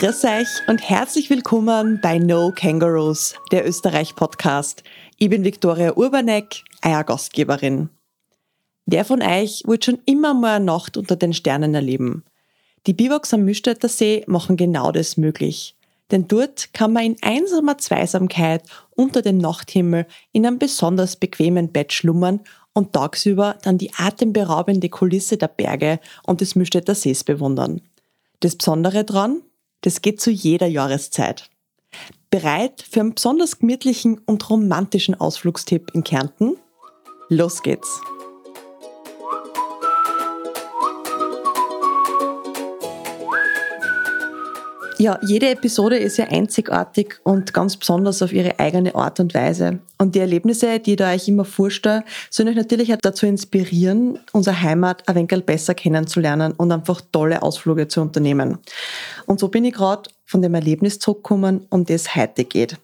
Grüß euch und herzlich willkommen bei No Kangaroos, der Österreich-Podcast. Ich bin Viktoria Urbanek, euer Gastgeberin. Wer von euch wollte schon immer mal eine Nacht unter den Sternen erleben? Die Biwaks am Mühlstädter See machen genau das möglich. Denn dort kann man in einsamer Zweisamkeit unter dem Nachthimmel in einem besonders bequemen Bett schlummern und tagsüber dann die atemberaubende Kulisse der Berge und des Mühlstädter Sees bewundern. Das Besondere dran, das geht zu jeder Jahreszeit. Bereit für einen besonders gemütlichen und romantischen Ausflugstipp in Kärnten? Los geht's! Ja, jede Episode ist ja einzigartig und ganz besonders auf ihre eigene Art und Weise. Und die Erlebnisse, die da euch immer vorstelle, sollen euch natürlich auch dazu inspirieren, unsere Heimat ein wenig besser kennenzulernen und einfach tolle Ausflüge zu unternehmen. Und so bin ich gerade von dem Erlebnis zurückgekommen, um das heute geht.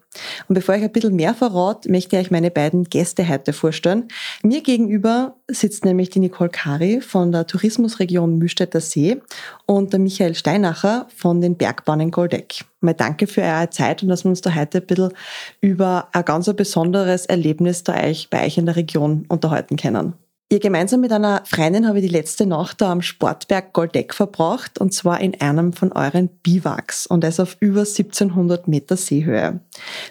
Und bevor ich ein bisschen mehr verrate, möchte ich euch meine beiden Gäste heute vorstellen. Mir gegenüber sitzt nämlich die Nicole Kari von der Tourismusregion Mühlstädter See und der Michael Steinacher von den Bergbahnen Goldeck. Mal danke für eure Zeit und dass wir uns da heute ein bisschen über ein ganz besonderes Erlebnis da euch bei euch in der Region unterhalten können. Ihr gemeinsam mit einer Freundin habe ich die letzte Nacht da am Sportberg Goldeck verbracht und zwar in einem von euren Biwaks und das auf über 1700 Meter Seehöhe.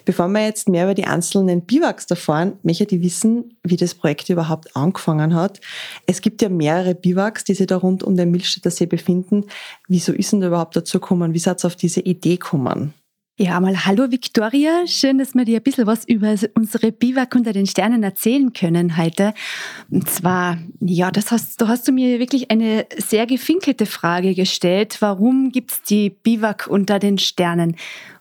Bevor wir jetzt mehr über die einzelnen Biwaks erfahren, möchte ich wissen, wie das Projekt überhaupt angefangen hat. Es gibt ja mehrere Biwaks, die sich da rund um den Milchstädter See befinden. Wieso ist denn da überhaupt dazu gekommen? Wie seid ihr auf diese Idee gekommen? Ja, mal hallo Victoria. Schön, dass wir dir ein bisschen was über unsere Biwak unter den Sternen erzählen können heute. Und zwar, ja, das hast, da hast du mir wirklich eine sehr gefinkelte Frage gestellt. Warum gibt's die Biwak unter den Sternen?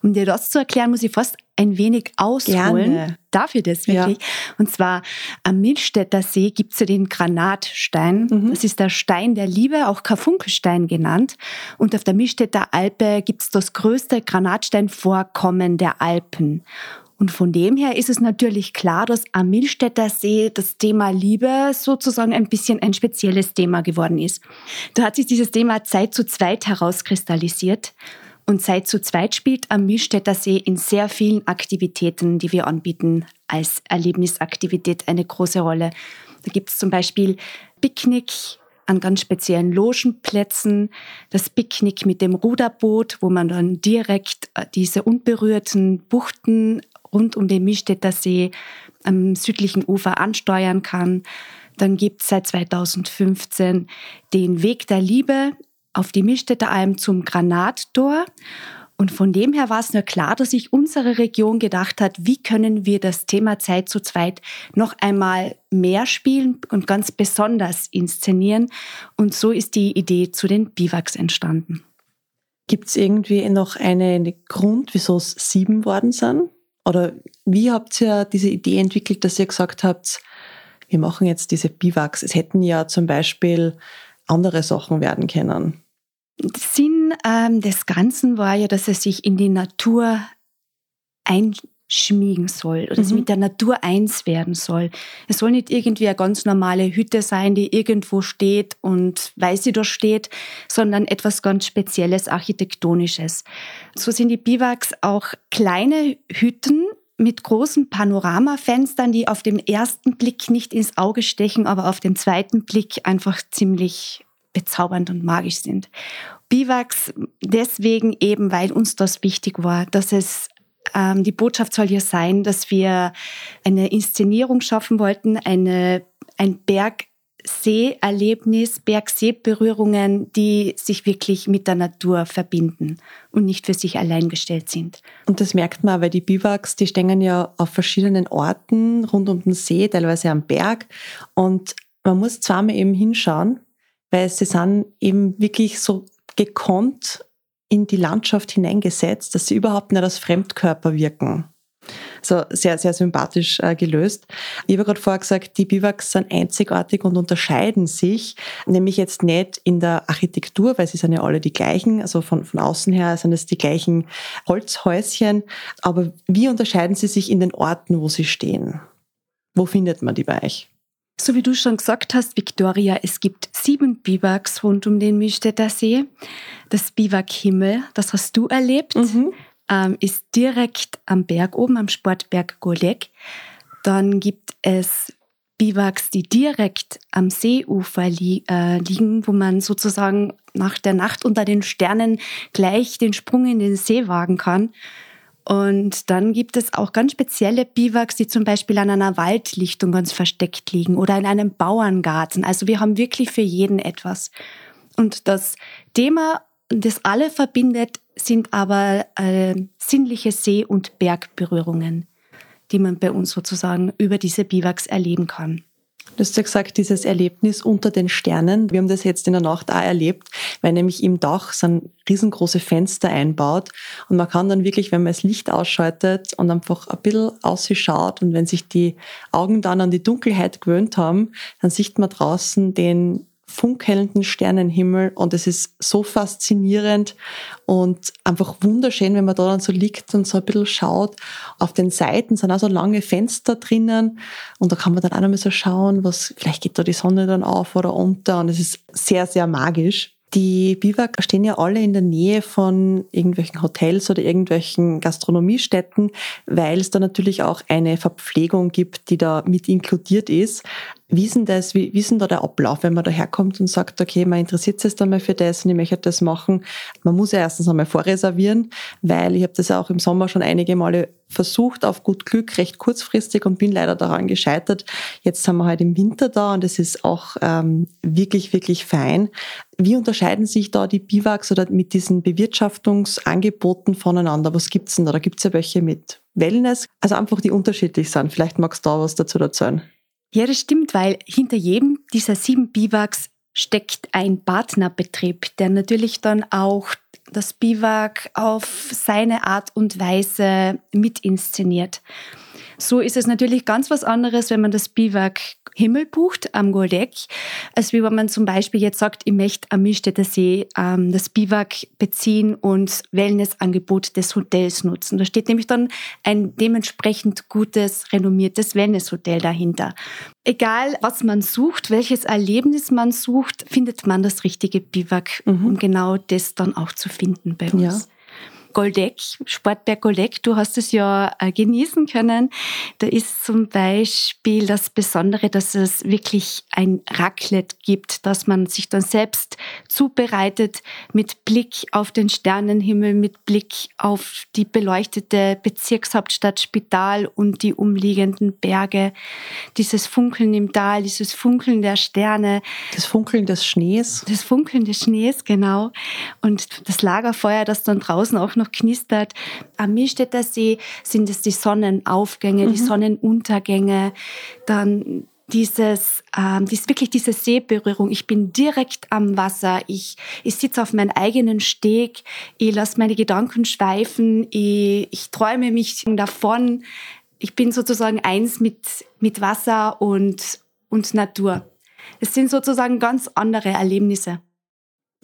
Um dir das zu erklären, muss ich fast ein wenig ausholen. Gerne. Darf ich das wirklich? Ja. Und zwar am Milstädter See gibt's ja den Granatstein. Mhm. Das ist der Stein der Liebe, auch Karfunkelstein genannt. Und auf der Milstädter Alpe gibt's das größte Granatsteinvorkommen der Alpen. Und von dem her ist es natürlich klar, dass am Milstädter See das Thema Liebe sozusagen ein bisschen ein spezielles Thema geworden ist. Da hat sich dieses Thema Zeit zu zweit herauskristallisiert. Und Zeit zu zweit spielt am Mühlstädter See in sehr vielen Aktivitäten, die wir anbieten, als Erlebnisaktivität eine große Rolle. Da gibt es zum Beispiel Picknick an ganz speziellen Logenplätzen, das Picknick mit dem Ruderboot, wo man dann direkt äh, diese unberührten Buchten rund um den Mühlstädter See am südlichen Ufer ansteuern kann. Dann gibt es seit 2015 den Weg der Liebe auf die Milchstädter Alm zum Granattor. Und von dem her war es nur klar, dass sich unsere Region gedacht hat, wie können wir das Thema Zeit zu zweit noch einmal mehr spielen und ganz besonders inszenieren. Und so ist die Idee zu den Biwaks entstanden. Gibt es irgendwie noch einen Grund, wieso es sieben worden sind? Oder wie habt ihr diese Idee entwickelt, dass ihr gesagt habt, wir machen jetzt diese Biwaks? Es hätten ja zum Beispiel andere Sachen werden können. Sinn ähm, des Ganzen war ja, dass es sich in die Natur einschmiegen soll oder mhm. mit der Natur eins werden soll. Es soll nicht irgendwie eine ganz normale Hütte sein, die irgendwo steht und weil sie da steht, sondern etwas ganz Spezielles, Architektonisches. So sind die Biwaks auch kleine Hütten, mit großen Panoramafenstern, die auf den ersten Blick nicht ins Auge stechen, aber auf den zweiten Blick einfach ziemlich bezaubernd und magisch sind. Biwaks deswegen eben, weil uns das wichtig war, dass es ähm, die Botschaft soll ja sein, dass wir eine Inszenierung schaffen wollten, eine, ein Bergsee-Erlebnis, Bergsee-Berührungen, die sich wirklich mit der Natur verbinden und nicht für sich allein gestellt sind. Und das merkt man, weil die Biwaks, die stehen ja auf verschiedenen Orten rund um den See, teilweise am Berg. Und man muss zweimal eben hinschauen, weil sie sind eben wirklich so gekonnt in die Landschaft hineingesetzt, dass sie überhaupt nicht als Fremdkörper wirken. So sehr, sehr sympathisch äh, gelöst. Ich habe gerade vorher gesagt, die Biwaks sind einzigartig und unterscheiden sich, nämlich jetzt nicht in der Architektur, weil sie sind ja alle die gleichen, also von, von außen her sind es die gleichen Holzhäuschen, aber wie unterscheiden sie sich in den Orten, wo sie stehen? Wo findet man die bei euch? So wie du schon gesagt hast, Victoria, es gibt sieben Biwaks rund um den Mühlstädter See. Das Biwak Himmel, das hast du erlebt, mhm. ähm, ist direkt am Berg oben, am Sportberg Golek. Dann gibt es Biwaks, die direkt am Seeufer li äh, liegen, wo man sozusagen nach der Nacht unter den Sternen gleich den Sprung in den See wagen kann. Und dann gibt es auch ganz spezielle Biwaks, die zum Beispiel an einer Waldlichtung ganz versteckt liegen oder in einem Bauerngarten. Also wir haben wirklich für jeden etwas. Und das Thema, das alle verbindet, sind aber äh, sinnliche See- und Bergberührungen, die man bei uns sozusagen über diese Biwaks erleben kann. Du hast ja gesagt, dieses Erlebnis unter den Sternen. Wir haben das jetzt in der Nacht auch erlebt, weil nämlich im Dach sind riesengroße Fenster einbaut und man kann dann wirklich, wenn man das Licht ausschaltet und einfach ein bisschen ausschaut und wenn sich die Augen dann an die Dunkelheit gewöhnt haben, dann sieht man draußen den funkelnden Sternenhimmel und es ist so faszinierend und einfach wunderschön, wenn man da dann so liegt und so ein bisschen schaut. Auf den Seiten sind auch so lange Fenster drinnen und da kann man dann auch noch mal so schauen, was, vielleicht geht da die Sonne dann auf oder unter und es ist sehr, sehr magisch. Die Biwak stehen ja alle in der Nähe von irgendwelchen Hotels oder irgendwelchen Gastronomiestätten, weil es da natürlich auch eine Verpflegung gibt, die da mit inkludiert ist. Wie ist denn das, wie, wie ist denn da der Ablauf, wenn man da herkommt und sagt, okay, man interessiert sich jetzt einmal für das und ich möchte das machen? Man muss ja erstens einmal vorreservieren, weil ich habe das ja auch im Sommer schon einige Male versucht, auf gut Glück, recht kurzfristig und bin leider daran gescheitert. Jetzt sind wir halt im Winter da und es ist auch ähm, wirklich, wirklich fein. Wie unterscheiden sich da die Biwaks oder mit diesen Bewirtschaftungsangeboten voneinander? Was gibt's denn da? Da gibt's ja welche mit Wellness, also einfach die unterschiedlich sind. Vielleicht magst du da was dazu erzählen. Ja, das stimmt, weil hinter jedem dieser sieben Biwaks steckt ein Partnerbetrieb, der natürlich dann auch das Biwak auf seine Art und Weise mit inszeniert. So ist es natürlich ganz was anderes, wenn man das Biwak Himmel bucht am Goldeck, als wie wenn man zum Beispiel jetzt sagt, ich möchte am Mühlstädter See ähm, das Biwak beziehen und Wellnessangebot des Hotels nutzen. Da steht nämlich dann ein dementsprechend gutes, renommiertes Wellnesshotel dahinter. Egal, was man sucht, welches Erlebnis man sucht, findet man das richtige Biwak, mhm. um genau das dann auch zu finden bei uns. Ja. Goldeck, Sportberg Goldeck, du hast es ja äh, genießen können. Da ist zum Beispiel das Besondere, dass es wirklich ein Raclette gibt, dass man sich dann selbst zubereitet mit Blick auf den Sternenhimmel, mit Blick auf die beleuchtete Bezirkshauptstadt Spital und die umliegenden Berge. Dieses Funkeln im Tal, dieses Funkeln der Sterne. Das Funkeln des Schnees. Das Funkeln des Schnees, genau. Und das Lagerfeuer, das dann draußen auch noch noch knistert. Am Milstädter See sind es die Sonnenaufgänge, mhm. die Sonnenuntergänge, dann dieses, ähm, dies, wirklich diese Seeberührung. Ich bin direkt am Wasser. Ich, ich sitze auf meinem eigenen Steg. Ich lasse meine Gedanken schweifen. Ich, ich träume mich davon. Ich bin sozusagen eins mit, mit Wasser und, und Natur. Es sind sozusagen ganz andere Erlebnisse.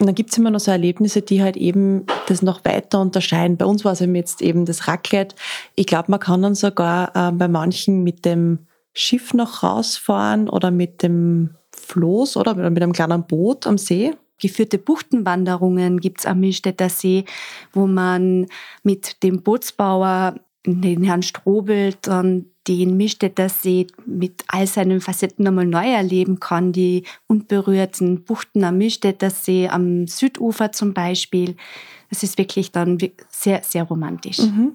Und dann gibt's immer noch so Erlebnisse, die halt eben das noch weiter unterscheiden. Bei uns war es eben jetzt eben das Raclette. Ich glaube, man kann dann sogar äh, bei manchen mit dem Schiff noch rausfahren oder mit dem Floß oder mit einem kleinen Boot am See. Geführte Buchtenwanderungen gibt's am Milstädter See, wo man mit dem Bootsbauer, den Herrn Strobel, dann den Mischstädter See mit all seinen Facetten nochmal neu erleben kann. Die unberührten Buchten am Mischstädter See, am Südufer zum Beispiel. Das ist wirklich dann sehr, sehr romantisch. Mhm.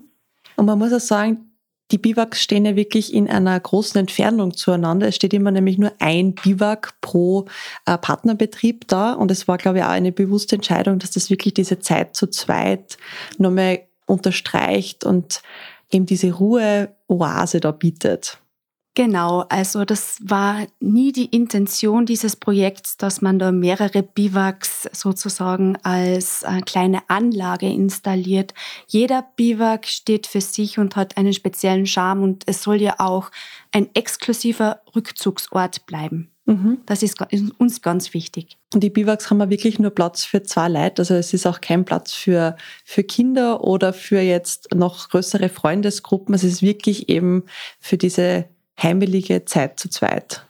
Und man muss auch sagen, die Biwaks stehen ja wirklich in einer großen Entfernung zueinander. Es steht immer nämlich nur ein Biwak pro äh, Partnerbetrieb da. Und es war, glaube ich, auch eine bewusste Entscheidung, dass das wirklich diese Zeit zu zweit nochmal unterstreicht und eben diese Ruhe-Oase da bietet. Genau, also das war nie die Intention dieses Projekts, dass man da mehrere Biwaks sozusagen als äh, kleine Anlage installiert. Jeder Biwak steht für sich und hat einen speziellen Charme und es soll ja auch ein exklusiver Rückzugsort bleiben. Mhm. Das ist uns ganz wichtig. Und die Biwaks haben wir wirklich nur Platz für zwei Leute. Also es ist auch kein Platz für, für Kinder oder für jetzt noch größere Freundesgruppen. Es ist wirklich eben für diese heimelige Zeit zu zweit.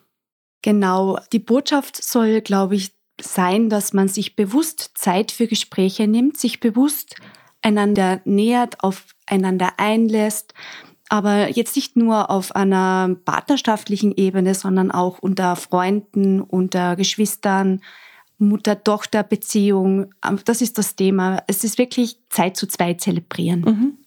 Genau, die Botschaft soll, glaube ich, sein, dass man sich bewusst Zeit für Gespräche nimmt, sich bewusst einander nähert, aufeinander einlässt, aber jetzt nicht nur auf einer partnerschaftlichen Ebene, sondern auch unter Freunden, unter Geschwistern, Mutter-Tochter-Beziehung. Das ist das Thema. Es ist wirklich Zeit zu zwei zelebrieren. Mhm.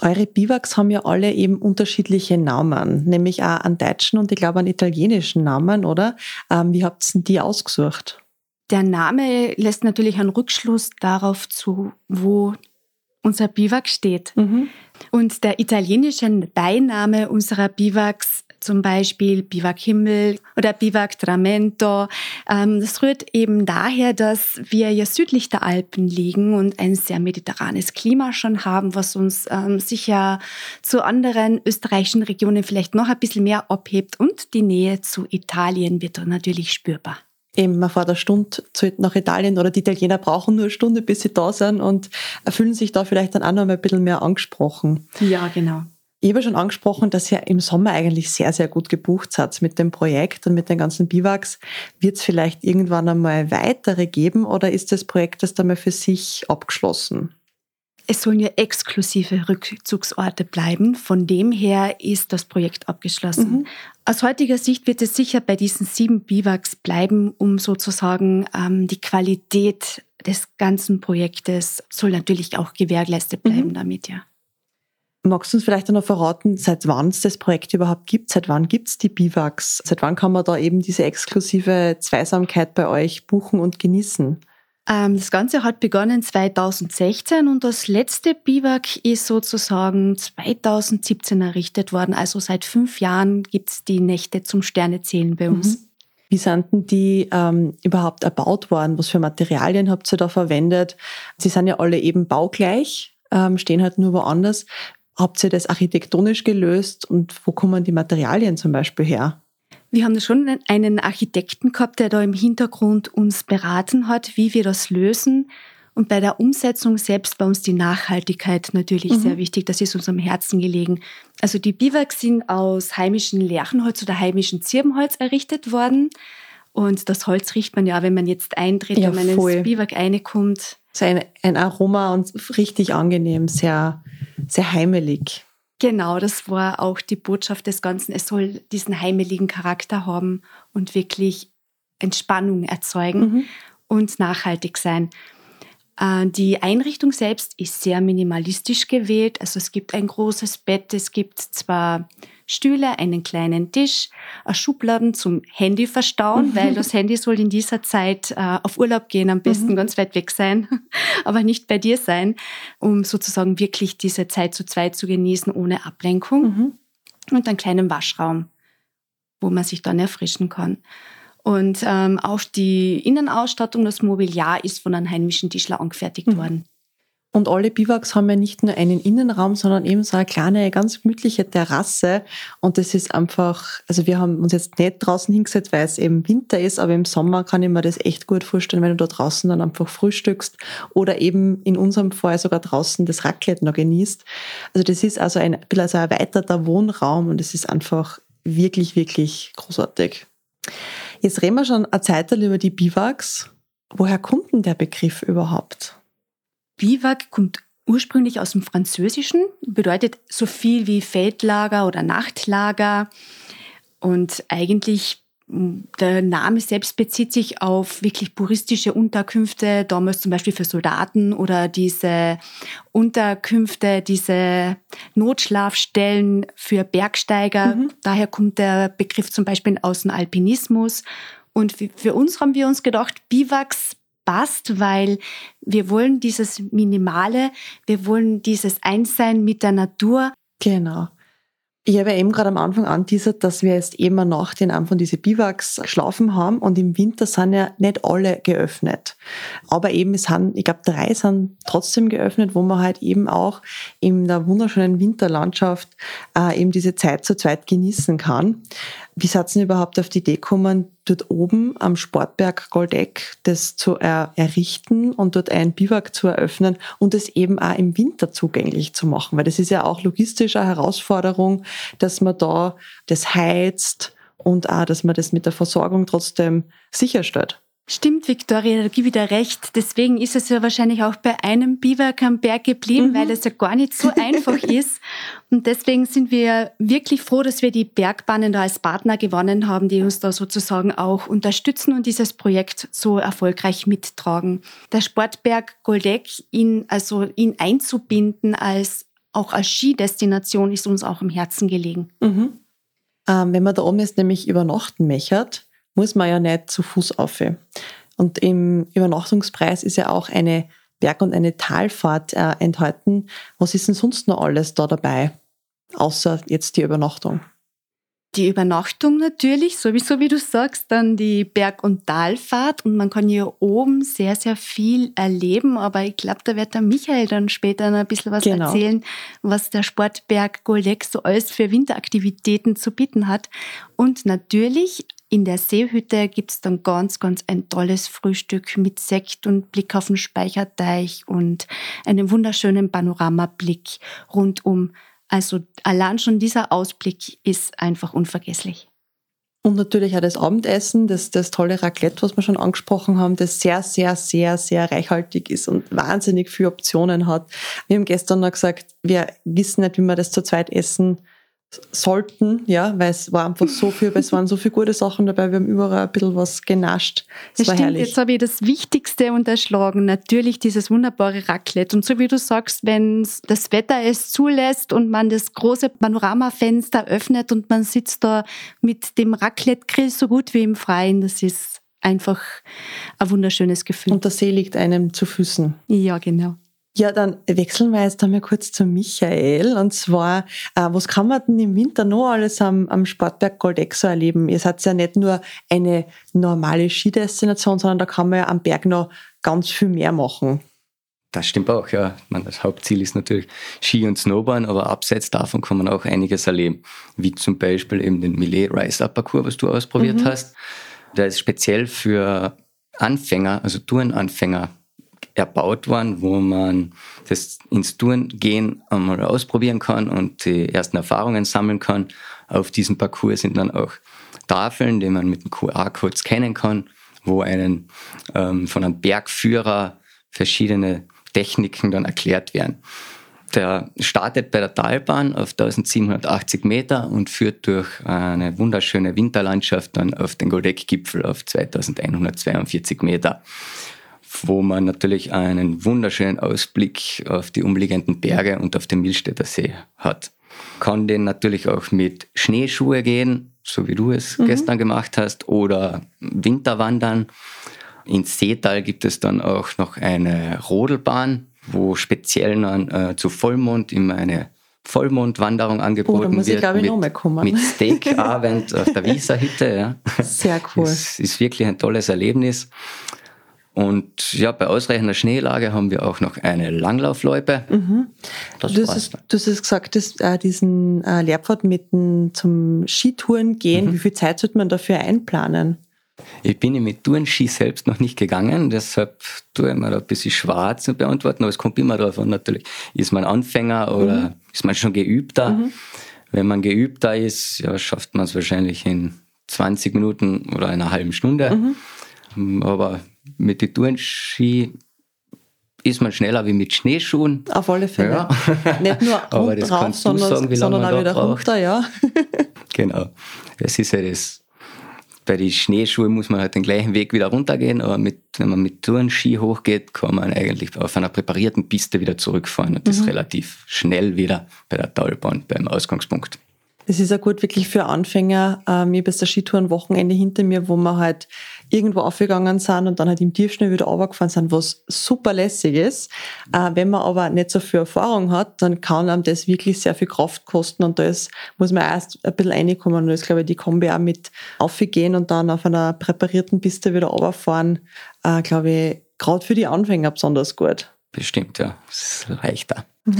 Eure Biwaks haben ja alle eben unterschiedliche Namen, nämlich auch einen deutschen und ich glaube einen italienischen Namen, oder? Ähm, wie habt ihr die ausgesucht? Der Name lässt natürlich einen Rückschluss darauf zu, wo unser Biwak steht. Mhm. Und der italienische Beiname unserer Biwaks, zum Beispiel Biwak Himmel oder Biwak Tramento, ähm, das rührt eben daher, dass wir ja südlich der Alpen liegen und ein sehr mediterranes Klima schon haben, was uns ähm, sicher zu anderen österreichischen Regionen vielleicht noch ein bisschen mehr abhebt und die Nähe zu Italien wird dann natürlich spürbar eben man fährt eine Stunde nach Italien oder die Italiener brauchen nur eine Stunde, bis sie da sind und fühlen sich da vielleicht dann auch noch mal ein bisschen mehr angesprochen. Ja, genau. Ich habe schon angesprochen, dass ihr im Sommer eigentlich sehr, sehr gut gebucht seid mit dem Projekt und mit den ganzen Biwaks. Wird es vielleicht irgendwann einmal weitere geben oder ist das Projekt das dann mal für sich abgeschlossen? Es sollen ja exklusive Rückzugsorte bleiben. Von dem her ist das Projekt abgeschlossen. Mhm. Aus heutiger Sicht wird es sicher bei diesen sieben Biwaks bleiben, um sozusagen ähm, die Qualität des ganzen Projektes soll natürlich auch gewährleistet bleiben mhm. damit, ja. Magst du uns vielleicht noch verraten, seit wann es das Projekt überhaupt gibt? Seit wann gibt es die Biwaks? Seit wann kann man da eben diese exklusive Zweisamkeit bei euch buchen und genießen? Ähm, das Ganze hat begonnen 2016 und das letzte Biwak ist sozusagen 2017 errichtet worden. Also seit fünf Jahren gibt es die Nächte zum Sternezählen bei uns. Mhm. Wie sind denn die ähm, überhaupt erbaut worden? Was für Materialien habt ihr da verwendet? Sie sind ja alle eben baugleich, ähm, stehen halt nur woanders. Habt ihr das architektonisch gelöst und wo kommen die Materialien zum Beispiel her? Wir haben schon einen Architekten gehabt, der da im Hintergrund uns beraten hat, wie wir das lösen. Und bei der Umsetzung selbst war uns die Nachhaltigkeit natürlich mhm. sehr wichtig. Das ist uns am Herzen gelegen. Also die Biwaks sind aus heimischem Lärchenholz oder heimischem Zirbenholz errichtet worden. Und das Holz riecht man ja, wenn man jetzt eintritt, ja, wenn man voll. ins Biwak reinkommt. So ein, ein Aroma und richtig angenehm, sehr, sehr heimelig. Genau, das war auch die Botschaft des Ganzen. Es soll diesen heimeligen Charakter haben und wirklich Entspannung erzeugen mhm. und nachhaltig sein. Äh, die Einrichtung selbst ist sehr minimalistisch gewählt. Also es gibt ein großes Bett, es gibt zwar Stühle, einen kleinen Tisch, Schubladen zum Handy verstauen, mhm. weil das Handy soll in dieser Zeit äh, auf Urlaub gehen, am besten mhm. ganz weit weg sein, aber nicht bei dir sein, um sozusagen wirklich diese Zeit zu zweit zu genießen ohne Ablenkung. Mhm. Und einen kleinen Waschraum, wo man sich dann erfrischen kann. Und ähm, auch die Innenausstattung, das Mobiliar ist von einem heimischen Tischler angefertigt mhm. worden. Und alle Biwaks haben ja nicht nur einen Innenraum, sondern eben so eine kleine, ganz gemütliche Terrasse. Und das ist einfach, also wir haben uns jetzt nicht draußen hingesetzt, weil es eben Winter ist, aber im Sommer kann ich mir das echt gut vorstellen, wenn du da draußen dann einfach frühstückst oder eben in unserem Fall sogar draußen das Raclette noch genießt. Also das ist also ein, also ein erweiterter Wohnraum und es ist einfach wirklich, wirklich großartig. Jetzt reden wir schon eine Zeit über die Biwaks. Woher kommt denn der Begriff überhaupt? Biwak kommt ursprünglich aus dem Französischen, bedeutet so viel wie Feldlager oder Nachtlager. Und eigentlich der Name selbst bezieht sich auf wirklich puristische Unterkünfte, damals zum Beispiel für Soldaten oder diese Unterkünfte, diese Notschlafstellen für Bergsteiger. Mhm. Daher kommt der Begriff zum Beispiel aus dem Alpinismus. Und für uns haben wir uns gedacht, Biwaks passt, weil wir wollen dieses Minimale, wir wollen dieses Einssein mit der Natur. Genau. Ich habe ja eben gerade am Anfang anteasert, dass wir jetzt eben nach den Anfang diese Biwaks geschlafen haben und im Winter sind ja nicht alle geöffnet. Aber eben es sind, ich glaube, drei sind trotzdem geöffnet, wo man halt eben auch in der wunderschönen Winterlandschaft äh, eben diese Zeit zu zweit genießen kann. Wie seid ihr überhaupt auf die Idee gekommen, dort oben am Sportberg Goldeck das zu er errichten und dort ein Biwak zu eröffnen und es eben auch im Winter zugänglich zu machen? Weil das ist ja auch logistisch eine Herausforderung, dass man da das heizt und auch, dass man das mit der Versorgung trotzdem sicherstellt. Stimmt, Victoria, da gebe ich dir recht. Deswegen ist es ja wahrscheinlich auch bei einem Biwak am Berg geblieben, mhm. weil es ja gar nicht so einfach ist. Und deswegen sind wir wirklich froh, dass wir die Bergbahnen da als Partner gewonnen haben, die uns da sozusagen auch unterstützen und dieses Projekt so erfolgreich mittragen. Der Sportberg Goldeck, ihn, also ihn einzubinden als auch als Skidestination ist uns auch im Herzen gelegen. Mhm. Ähm, wenn man da oben jetzt nämlich übernachten möchte, muss man ja nicht zu Fuß auf. Und im Übernachtungspreis ist ja auch eine Berg- und eine Talfahrt äh, enthalten. Was ist denn sonst noch alles da dabei, außer jetzt die Übernachtung? Die Übernachtung natürlich, sowieso wie du sagst, dann die Berg- und Talfahrt und man kann hier oben sehr, sehr viel erleben, aber ich glaube, da wird der Michael dann später noch ein bisschen was genau. erzählen, was der Sportberg Goldeck so alles für Winteraktivitäten zu bieten hat. Und natürlich in der Seehütte gibt's dann ganz, ganz ein tolles Frühstück mit Sekt und Blick auf den Speicherteich und einem wunderschönen Panoramablick rundum. Also allein schon dieser Ausblick ist einfach unvergesslich. Und natürlich auch das Abendessen, das, das tolle Raclette, was wir schon angesprochen haben, das sehr, sehr, sehr, sehr reichhaltig ist und wahnsinnig viele Optionen hat. Wir haben gestern noch gesagt, wir wissen nicht, wie wir das zu zweit essen sollten, ja, weil es war einfach so viel, weil es waren so viele gute Sachen dabei, wir haben überall ein bisschen was genascht. Es das war stimmt, herrlich. jetzt habe ich das Wichtigste unterschlagen, natürlich dieses wunderbare Raclette. Und so wie du sagst, wenn das Wetter es zulässt und man das große Panoramafenster öffnet und man sitzt da mit dem Raclette-Grill so gut wie im Freien, das ist einfach ein wunderschönes Gefühl. Und der See liegt einem zu Füßen. Ja, genau. Ja, dann wechseln wir jetzt einmal kurz zu Michael. Und zwar, äh, was kann man denn im Winter noch alles am, am Sportberg Goldexo erleben? Ihr seid ja nicht nur eine normale Skidestination, sondern da kann man ja am Berg noch ganz viel mehr machen. Das stimmt auch, ja. meine, das Hauptziel ist natürlich Ski und Snowboarden, aber abseits davon kann man auch einiges erleben. Wie zum Beispiel eben den Millet Rise Up Parcours, was du ausprobiert mhm. hast. Der ist speziell für Anfänger, also Tourenanfänger erbaut worden, wo man das ins Tourengehen einmal ausprobieren kann und die ersten Erfahrungen sammeln kann. Auf diesem Parcours sind dann auch Tafeln, die man mit dem QR-Code scannen kann, wo einen ähm, von einem Bergführer verschiedene Techniken dann erklärt werden. Der startet bei der Talbahn auf 1780 Meter und führt durch eine wunderschöne Winterlandschaft dann auf den Goldeck-Gipfel auf 2142 Meter wo man natürlich einen wunderschönen Ausblick auf die umliegenden Berge und auf den Milstädter See hat. Kann den natürlich auch mit Schneeschuhe gehen, so wie du es mhm. gestern gemacht hast, oder Winterwandern. In Seetal gibt es dann auch noch eine Rodelbahn, wo speziell dann äh, zu Vollmond immer eine Vollmondwanderung angeboten oh, muss wird. Ich, glaube ich, mit, noch mal kommen. mit Steakabend auf der Wieserhütte. Ja. Sehr cool. Es ist wirklich ein tolles Erlebnis. Und ja, bei ausreichender Schneelage haben wir auch noch eine Langlaufloipe. Mhm. Das du, hast, du hast gesagt, dass, äh, diesen äh, Lehrpfad mit dem, zum Skitouren gehen, mhm. wie viel Zeit sollte man dafür einplanen? Ich bin mit Tourenski selbst noch nicht gegangen, deshalb tue ich mir da ein bisschen schwarz zu beantworten, aber es kommt immer darauf an, natürlich, ist man Anfänger oder mhm. ist man schon geübter? Mhm. Wenn man geübter ist, ja, schafft man es wahrscheinlich in 20 Minuten oder einer halben Stunde. Mhm. Aber mit den Tourenski ist man schneller wie mit Schneeschuhen. Auf alle Fälle. Ja. Nicht nur Aber das drauf, sondern, sagen, wie sondern auch wieder braucht. runter, ja. genau. Es ist ja das. Bei den Schneeschuhen muss man halt den gleichen Weg wieder runtergehen, aber mit, wenn man mit Tourenski hochgeht, kann man eigentlich auf einer präparierten Piste wieder zurückfahren und mhm. das relativ schnell wieder bei der Talbahn beim Ausgangspunkt. Es ist ja gut wirklich für Anfänger. Ähm, ich habe jetzt ein Wochenende hinter mir, wo wir halt irgendwo aufgegangen sind und dann halt im Tiefschnee wieder runtergefahren sind, was super lässig ist. Äh, wenn man aber nicht so viel Erfahrung hat, dann kann einem das wirklich sehr viel Kraft kosten und da ist, muss man erst ein bisschen reinkommen und da ist, glaube ich, die Kombi auch mit aufgehen und dann auf einer präparierten Piste wieder runterfahren, äh, glaube ich, gerade für die Anfänger besonders gut. Bestimmt, ja. Es reicht da.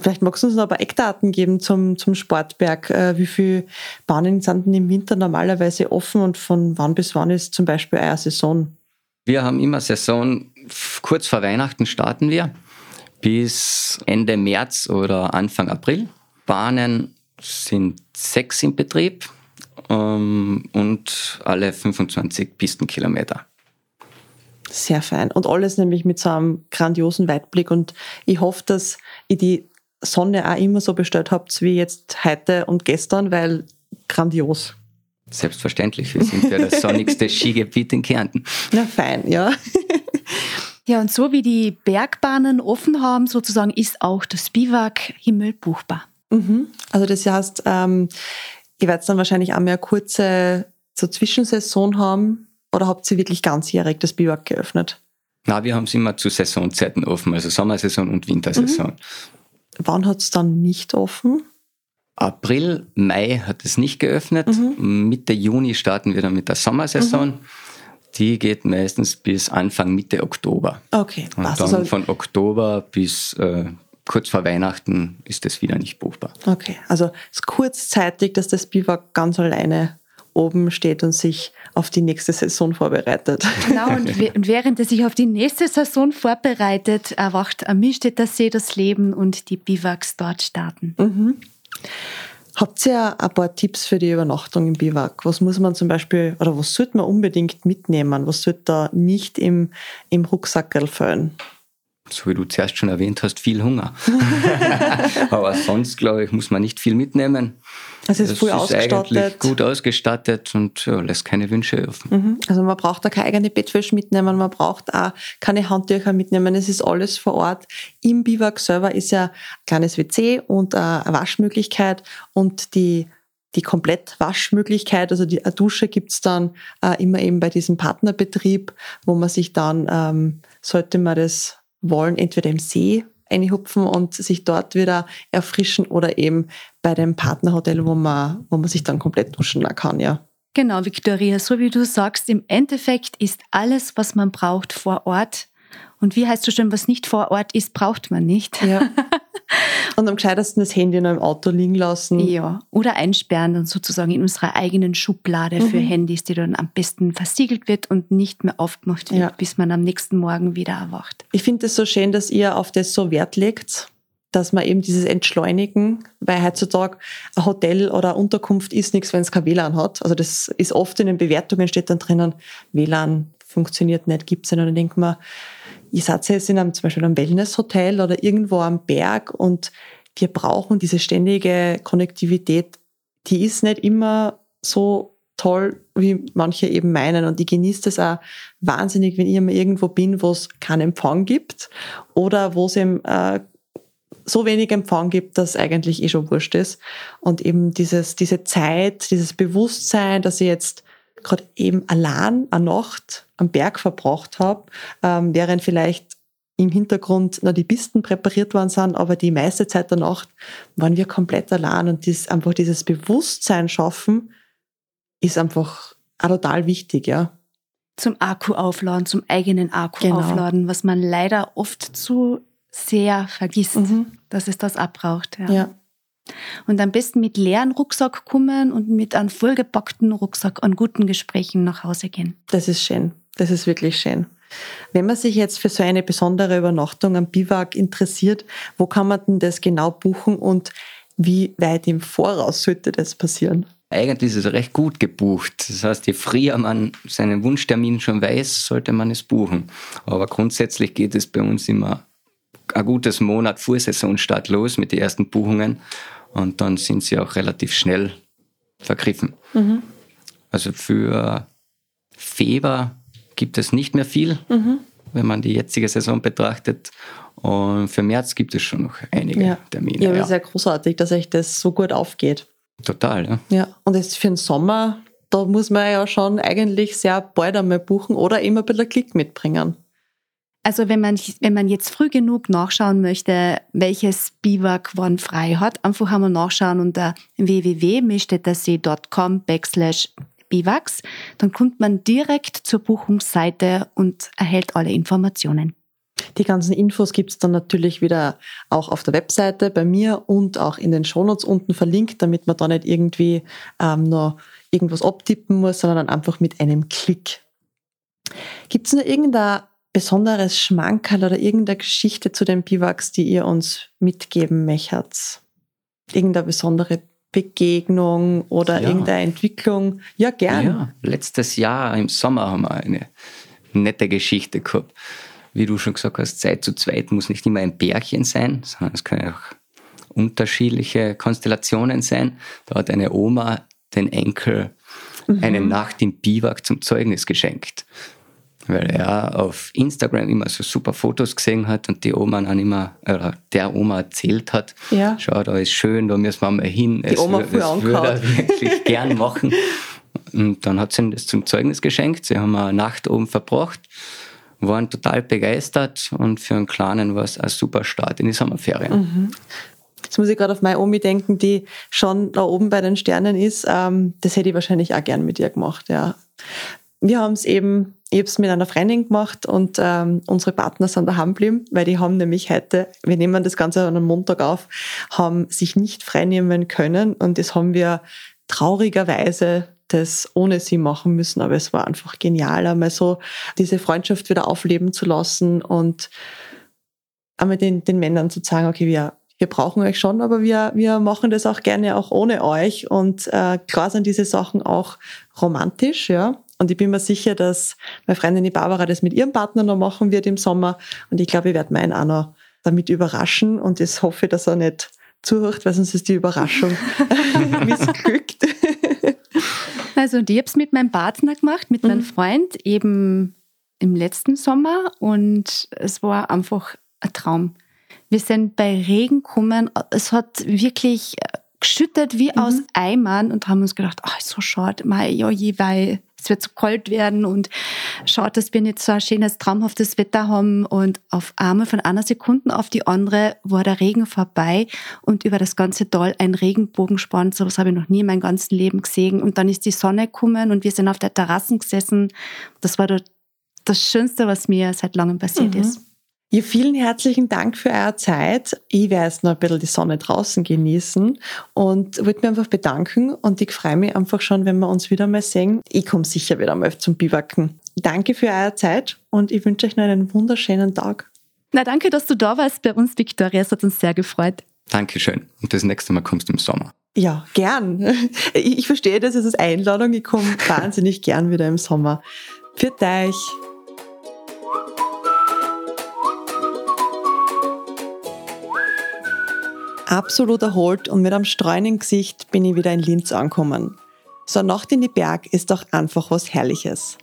Vielleicht magst du uns noch ein paar Eckdaten geben zum, zum Sportberg. Äh, wie viele Bahnen sind denn im Winter normalerweise offen und von wann bis wann ist zum Beispiel eure Saison? Wir haben immer Saison, kurz vor Weihnachten starten wir, bis Ende März oder Anfang April. Bahnen sind sechs im Betrieb. ähm, und alle 25 Pistenkilometer. Sehr fein. Und alles nämlich mit so einem grandiosen Weitblick. Und ich hoffe, dass ihr die Sonne auch immer so bestellt habt wie jetzt heute und gestern, weil grandios. Selbstverständlich, wir sind ja das sonnigste Skigebiet in Kärnten. Na fein, ja. Ja, und so wie die Bergbahnen offen haben, sozusagen, ist auch das Biwak-Himmel buchbar. Mhm. Also das heißt, ähm, ihr werdet dann wahrscheinlich auch mehr eine kurze so Zwischensaison haben oder habt ihr wirklich ganzjährig das Biwak geöffnet? Na, wir haben es immer zu Saisonzeiten offen, also Sommersaison und Wintersaison. Mhm. Wann hat es dann nicht offen? April, Mai hat es nicht geöffnet. Mhm. Mitte Juni starten wir dann mit der Sommersaison. Mhm. Die geht meistens bis Anfang Mitte Oktober. Okay. Und Was dann von Oktober bis äh, kurz vor Weihnachten ist es wieder nicht buchbar. Okay, also es ist kurzzeitig, dass das Biwak ganz alleine oben steht und sich auf die nächste Saison vorbereitet. Genau, und, während er sich auf die nächste Saison vorbereitet, erwacht am Milstädter See das Leben und die Biwaks dort starten. Mhm. Habt ihr ein paar Tipps für die Übernachtung im Biwak? Was muss man zum Beispiel, oder was sollte man unbedingt mitnehmen? Was sollte da nicht im, im Rucksackerl füllen? so wie du zuerst schon erwähnt hast, viel Hunger. Aber sonst, glaube ich, muss man nicht viel mitnehmen. Also es ist voll ausgestattet. gut ausgestattet und ja, lässt keine Wünsche offen. Mhm. Also man braucht da keine eigene Bettwäsche mitnehmen, man braucht auch keine Handtücher mitnehmen. Es ist alles vor Ort. Im Biwak selber ist ja ein kleines WC und eine Waschmöglichkeit und die die Komplettwaschmöglichkeit, also die Dusche gibt's dann äh, immer eben bei diesem Partnerbetrieb, wo man sich dann, ähm, sollte man das wollen, entweder im See einhupfen und sich dort wieder erfrischen oder eben bei dem Partnerhotel, wo man, wo man sich dann komplett duschen kann, ja. Genau, Victoria, so wie du sagst, im Endeffekt ist alles, was man braucht, vor Ort. Und wie heißt du schon, was nicht vor Ort ist, braucht man nicht. Ja. Und am gescheitesten das Handy noch im Auto liegen lassen. Ja, oder einsperren dann sozusagen in unserer eigenen Schublade mhm. für Handys, die dann am besten versiegelt wird und nicht mehr aufgemacht wird, ja. bis man am nächsten Morgen wieder erwacht. Ich finde es so schön, dass ihr auf das so Wert legt, dass man eben dieses Entschleunigen, weil heutzutage ein Hotel oder Unterkunft ist nichts, wenn es kein WLAN hat. Also das ist oft in den Bewertungen steht dann drinnen, WLAN funktioniert nicht, gibt es nicht. Und dann denkt man, ich seid jetzt in einem, zum Beispiel einem Wellnesshotel oder irgendwo am Berg und wir brauchen diese ständige Konnektivität. Die ist nicht immer so toll, wie manche eben meinen. Und ich genieße das auch wahnsinnig, wenn ich mal irgendwo bin, wo es keinen Empfang gibt oder wo es eben äh, so wenig Empfang gibt, dass eigentlich eh schon wurscht ist. Und eben dieses, diese Zeit, dieses Bewusstsein, dass ich jetzt gerade eben allein eine Nacht am Berg verbracht habe, ähm, während vielleicht im Hintergrund noch die Pisten präpariert worden sind, aber die meiste Zeit der Nacht waren wir komplett allein und dies, einfach dieses Bewusstsein schaffen ist einfach total wichtig, ja. Zum Akku aufladen, zum eigenen Akku genau. aufladen, was man leider oft zu sehr vergisst, mhm. dass es das abbraucht. Ja. ja. Und am besten mit leeren Rucksack kommen und mit einem vollgepackten Rucksack an guten Gesprächen nach Hause gehen. Das ist schön. Das ist wirklich schön. Wenn man sich jetzt für so eine besondere Übernachtung am Biwak interessiert, wo kann man denn das genau buchen und wie weit im Voraus sollte das passieren? Eigentlich ist es recht gut gebucht. Das heißt, je früher man seinen Wunschtermin schon weiß, sollte man es buchen. Aber grundsätzlich geht es bei uns immer ein gutes Monat vor Saisonstart los mit den ersten Buchungen und dann sind sie auch relativ schnell vergriffen. Mhm. Also für Februar gibt es nicht mehr viel, mhm. wenn man die jetzige Saison betrachtet. Und für März gibt es schon noch einige ja. Termine. Ja, aber ja. ist ja großartig, dass euch das so gut aufgeht. Total, ja. Ja, und jetzt für den Sommer, da muss man ja schon eigentlich sehr bald einmal buchen oder immer ein bisschen Klick mitbringen. Also wenn man, wenn man jetzt früh genug nachschauen möchte, welches Biwak wann frei hat, einfach einmal nachschauen unter www.mischtettersee.com backslash Biwaks, dann kommt man direkt zur Buchungsseite und erhält alle Informationen. Die ganzen Infos gibt's dann natürlich wieder auch auf der Webseite bei mir und auch in den Shownotes unten verlinkt, damit man da nicht irgendwie ähm, noch irgendwas abtippen muss, sondern dann einfach mit einem Klick. Gibt's noch irgendein besonderes Schmankerl oder irgendeine Geschichte zu den Biwaks, die ihr uns mitgeben möchtet? Irgendeine besondere Begegnung oder ja. irgendeine Entwicklung? Ja, gern. Ja, letztes Jahr im Sommer haben wir eine nette Geschichte gehabt. Wie du schon gesagt hast, Zeit zu zweit muss nicht immer ein Bärchen sein, sondern es können auch unterschiedliche Konstellationen sein. Da hat eine Oma den Enkel mhm. eine Nacht im Biwak zum Zeugnis geschenkt. Weil er auf Instagram immer so super Fotos gesehen hat und die Oma dann immer, oder der Oma erzählt hat, ja. schau, da ist schön, da müssen wir mal hin. Die es, Oma früher das würde er wirklich gern machen. Und dann hat sie ihm das zum Zeugnis geschenkt. Sie haben eine Nacht oben verbracht, waren total begeistert und für einen Kleinen war es ein super Start in die Sommerferien. Mhm. Jetzt muss ich gerade auf meine Omi denken, die schon da oben bei den Sternen ist. Ähm, das hätte ich wahrscheinlich auch gern mit ihr gemacht, ja. Wir haben es eben, ich habe es mit einer Freundin gemacht und ähm, unsere Partner sind daheim geblieben, weil die haben nämlich heute, wir nehmen das Ganze an einem Montag auf, haben sich nicht freinehmen können und das haben wir traurigerweise das ohne sie machen müssen, aber es war einfach genial, einmal so diese Freundschaft wieder aufleben zu lassen und einmal den, den Männern zu sagen, okay, wir, wir brauchen euch schon, aber wir, wir machen das auch gerne auch ohne euch und äh, klar sind diese Sachen auch romantisch, ja. Und ich bin mir sicher, dass meine Freundin die Barbara das mit ihrem Partner noch machen wird im Sommer. Und ich glaube, ich werde meinen auch noch damit überraschen. Und ich hoffe, dass er nicht zuhört, weil sonst ist die Überraschung missglückt. Also, und ich habe es mit meinem Partner gemacht, mit mhm. meinem Freund, eben im letzten Sommer. Und es war einfach ein Traum. Wir sind bei Regen gekommen. Es hat wirklich geschüttet wie mhm. aus Eimern und haben uns gedacht, ach, so schade, mei, ja, je, weil es wird zu kalt werden und schaut, dass wir nicht so ein schönes, traumhaftes Wetter haben. Und auf einmal von einer Sekunde auf die andere war der Regen vorbei und über das ganze Tal ein Regenbogenspann. So was habe ich noch nie in meinem ganzen Leben gesehen. Und dann ist die Sonne gekommen und wir sind auf der Terrasse gesessen. Das war das Schönste, was mir seit langem passiert mhm. ist. Ja, vielen herzlichen Dank für eure Zeit. Ich werde jetzt noch ein bisschen die Sonne draußen genießen und wollte mich einfach bedanken und ich freue mich einfach schon, wenn wir uns wieder mal sehen. Ich komme sicher wieder mal zum Biwaken. Danke für eure Zeit und ich wünsche euch noch einen wunderschönen Tag. Na, danke, dass du da warst bei uns, Viktoria. Es hat uns sehr gefreut. Dankeschön. Und das nächste Mal kommst du im Sommer. Ja, gern. Ich verstehe das als Einladung. Ich komme wahnsinnig gern wieder im Sommer. Für euch. Absolut erholt und mit einem streunen Gesicht bin ich wieder in Linz angekommen. So eine Nacht in die Berg ist doch einfach was Herrliches.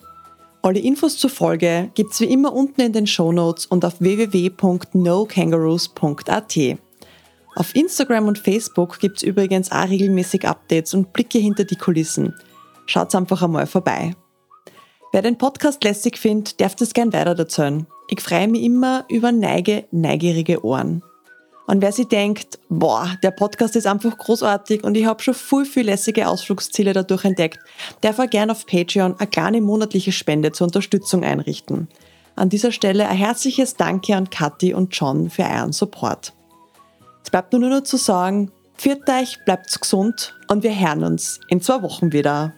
Alle Infos zur Folge gibt's wie immer unten in den Shownotes und auf www.nokangaroos.at. Auf Instagram und Facebook gibt's übrigens auch regelmäßig Updates und Blicke hinter die Kulissen. Schaut's einfach einmal vorbei. Wer den Podcast lässig findet, darf das gern weiter erzählen. Ich freue mich immer über neige, neugierige Ohren. Und wer sich denkt, boah, der Podcast ist einfach großartig und ich habe schon viel, viel lässige Ausflugsziele dadurch entdeckt, darf er gerne auf Patreon eine kleine monatliche Spende zur Unterstützung einrichten. An dieser Stelle ein herzliches Danke an Kathi und John für euren Support. Es bleibt nur noch zu sagen, pfiat euch, bleibt gesund und wir hören uns in zwei Wochen wieder.